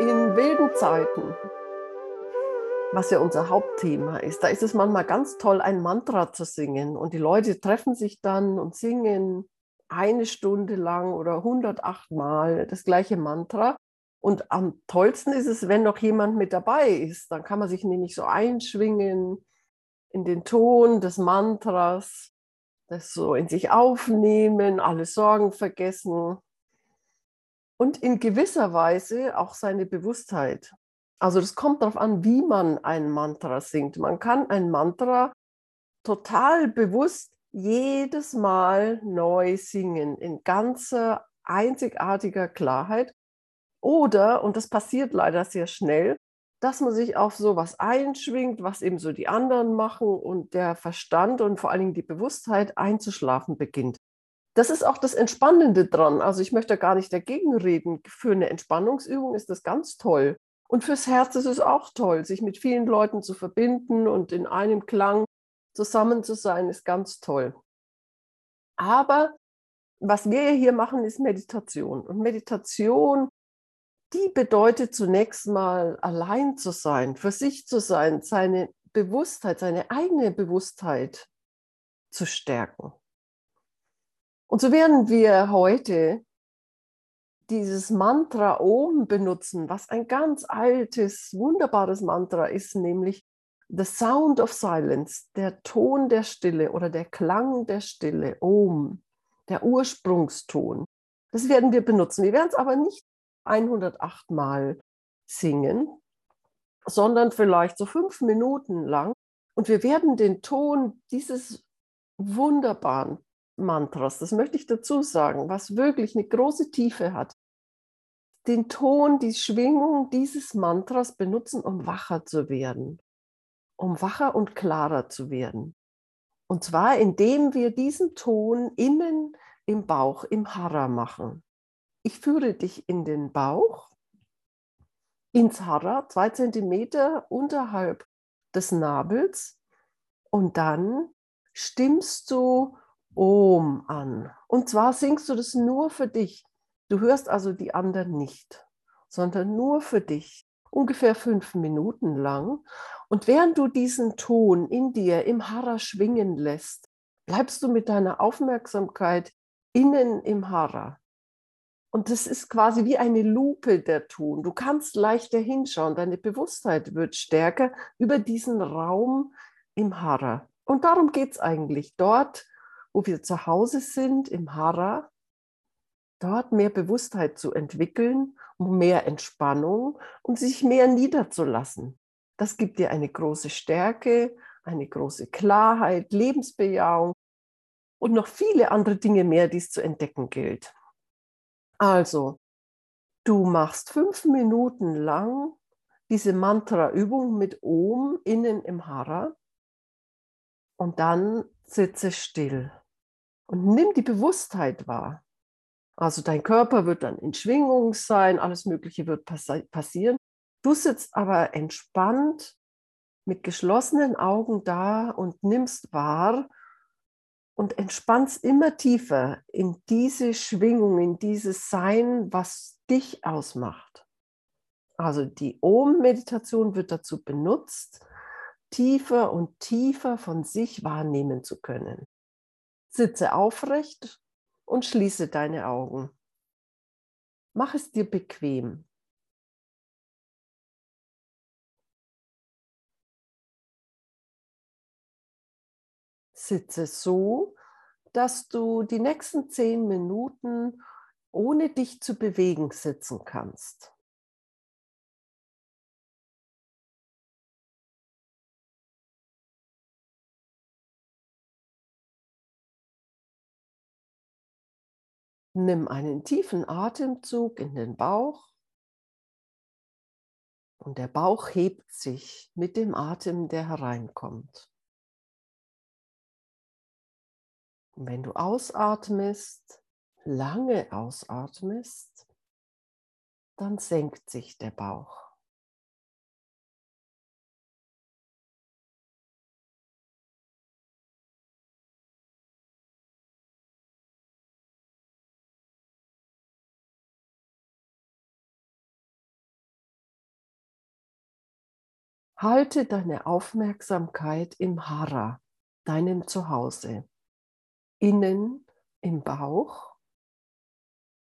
In wilden Zeiten, was ja unser Hauptthema ist, da ist es manchmal ganz toll, ein Mantra zu singen. Und die Leute treffen sich dann und singen eine Stunde lang oder 108 Mal das gleiche Mantra. Und am tollsten ist es, wenn noch jemand mit dabei ist. Dann kann man sich nämlich so einschwingen in den Ton des Mantras, das so in sich aufnehmen, alle Sorgen vergessen und in gewisser Weise auch seine Bewusstheit. Also das kommt darauf an, wie man ein Mantra singt. Man kann ein Mantra total bewusst jedes Mal neu singen, in ganzer einzigartiger Klarheit. Oder, und das passiert leider sehr schnell, dass man sich auf sowas einschwingt, was eben so die anderen machen und der Verstand und vor allen Dingen die Bewusstheit einzuschlafen beginnt. Das ist auch das Entspannende dran. Also ich möchte gar nicht dagegen reden. Für eine Entspannungsübung ist das ganz toll. Und fürs Herz ist es auch toll, sich mit vielen Leuten zu verbinden und in einem Klang zusammen zu sein, ist ganz toll. Aber was wir hier machen, ist Meditation. Und Meditation, die bedeutet zunächst mal allein zu sein, für sich zu sein, seine Bewusstheit, seine eigene Bewusstheit zu stärken. Und so werden wir heute dieses Mantra Om benutzen, was ein ganz altes, wunderbares Mantra ist, nämlich The Sound of Silence, der Ton der Stille oder der Klang der Stille, Om, der Ursprungston. Das werden wir benutzen. Wir werden es aber nicht 108 Mal singen, sondern vielleicht so fünf Minuten lang. Und wir werden den Ton dieses wunderbaren Mantras, das möchte ich dazu sagen, was wirklich eine große Tiefe hat, den Ton, die Schwingung dieses Mantras benutzen, um wacher zu werden, um wacher und klarer zu werden. Und zwar indem wir diesen Ton innen im Bauch, im Hara machen. Ich führe dich in den Bauch, ins Hara, zwei Zentimeter unterhalb des Nabels und dann stimmst du Om an. Und zwar singst du das nur für dich. Du hörst also die anderen nicht, sondern nur für dich. Ungefähr fünf Minuten lang. Und während du diesen Ton in dir im Hara schwingen lässt, bleibst du mit deiner Aufmerksamkeit innen im Hara. Und das ist quasi wie eine Lupe der Ton. Du kannst leichter hinschauen, deine Bewusstheit wird stärker über diesen Raum im Hara. Und darum geht es eigentlich. Dort wo wir zu Hause sind, im Hara, dort mehr Bewusstheit zu entwickeln, um mehr Entspannung, um sich mehr niederzulassen. Das gibt dir eine große Stärke, eine große Klarheit, Lebensbejahung und noch viele andere Dinge mehr, die es zu entdecken gilt. Also, du machst fünf Minuten lang diese Mantra-Übung mit Om innen im Hara und dann sitze still und nimm die Bewusstheit wahr. Also dein Körper wird dann in Schwingung sein, alles Mögliche wird passi passieren. Du sitzt aber entspannt mit geschlossenen Augen da und nimmst wahr und entspannst immer tiefer in diese Schwingung, in dieses Sein, was dich ausmacht. Also die Om-Meditation wird dazu benutzt, tiefer und tiefer von sich wahrnehmen zu können. Sitze aufrecht und schließe deine Augen. Mach es dir bequem. Sitze so, dass du die nächsten zehn Minuten ohne dich zu bewegen sitzen kannst. Nimm einen tiefen Atemzug in den Bauch und der Bauch hebt sich mit dem Atem, der hereinkommt. Und wenn du ausatmest, lange ausatmest, dann senkt sich der Bauch. Halte deine Aufmerksamkeit im Hara, deinem Zuhause, innen im Bauch,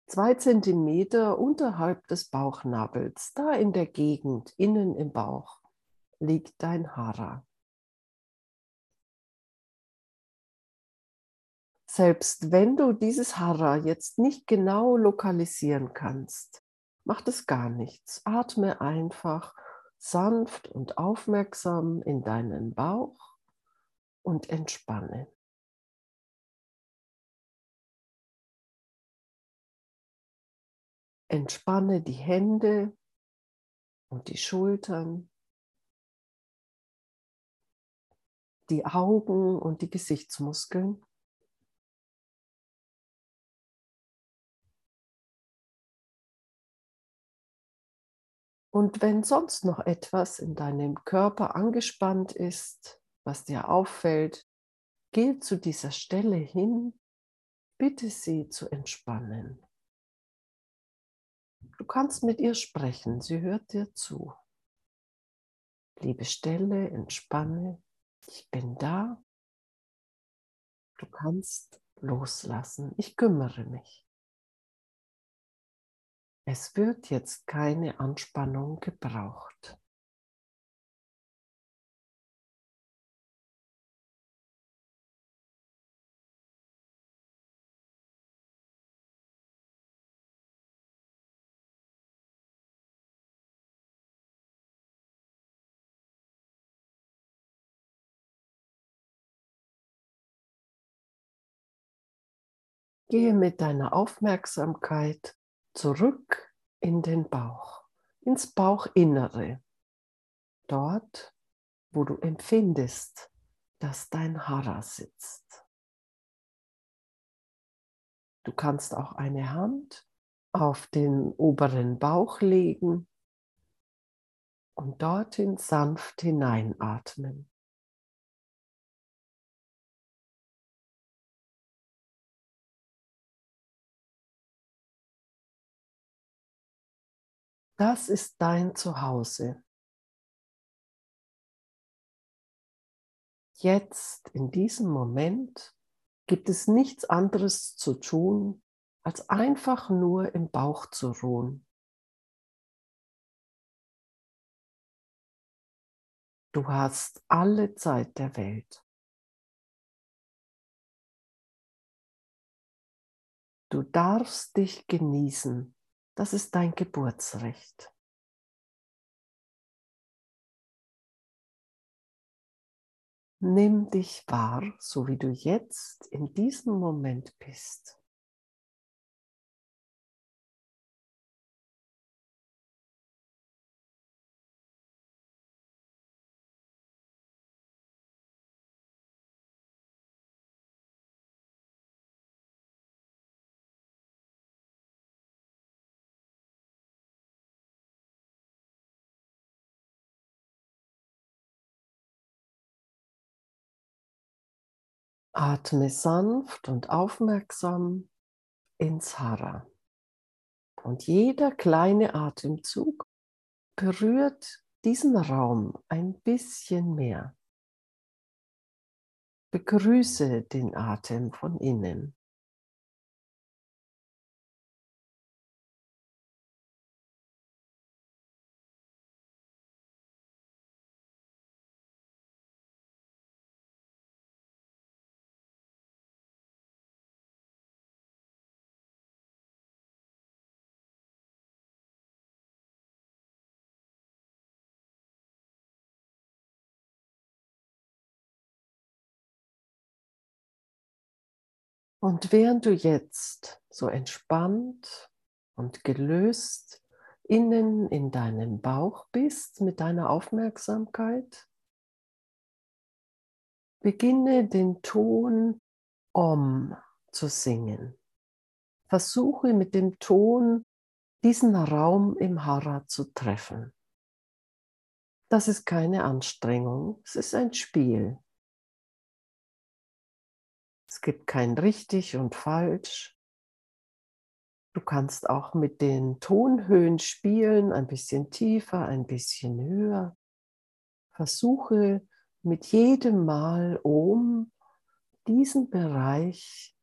zwei Zentimeter unterhalb des Bauchnabels, da in der Gegend, innen im Bauch, liegt dein Hara. Selbst wenn du dieses Hara jetzt nicht genau lokalisieren kannst, macht es gar nichts. Atme einfach sanft und aufmerksam in deinen Bauch und entspanne. Entspanne die Hände und die Schultern, die Augen und die Gesichtsmuskeln. Und wenn sonst noch etwas in deinem Körper angespannt ist, was dir auffällt, geh zu dieser Stelle hin, bitte sie zu entspannen. Du kannst mit ihr sprechen, sie hört dir zu. Liebe Stelle, entspanne, ich bin da. Du kannst loslassen, ich kümmere mich. Es wird jetzt keine Anspannung gebraucht. Gehe mit deiner Aufmerksamkeit zurück in den Bauch, ins Bauchinnere, dort, wo du empfindest, dass dein Hara sitzt. Du kannst auch eine Hand auf den oberen Bauch legen und dorthin sanft hineinatmen. Das ist dein Zuhause. Jetzt, in diesem Moment, gibt es nichts anderes zu tun, als einfach nur im Bauch zu ruhen. Du hast alle Zeit der Welt. Du darfst dich genießen das ist dein Geburtsrecht. Nimm dich wahr, so wie du jetzt in diesem Moment bist. Atme sanft und aufmerksam ins Hara. Und jeder kleine Atemzug berührt diesen Raum ein bisschen mehr. Begrüße den Atem von innen. Und während du jetzt so entspannt und gelöst innen in deinem Bauch bist mit deiner Aufmerksamkeit, beginne den Ton Om zu singen. Versuche mit dem Ton diesen Raum im Hara zu treffen. Das ist keine Anstrengung, es ist ein Spiel. Gibt kein richtig und falsch. Du kannst auch mit den Tonhöhen spielen, ein bisschen tiefer, ein bisschen höher. versuche mit jedem Mal um diesen Bereich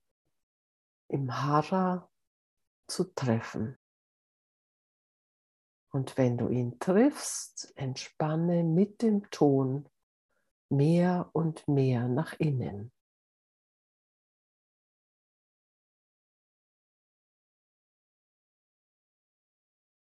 im Hara zu treffen. Und wenn du ihn triffst, entspanne mit dem Ton mehr und mehr nach innen.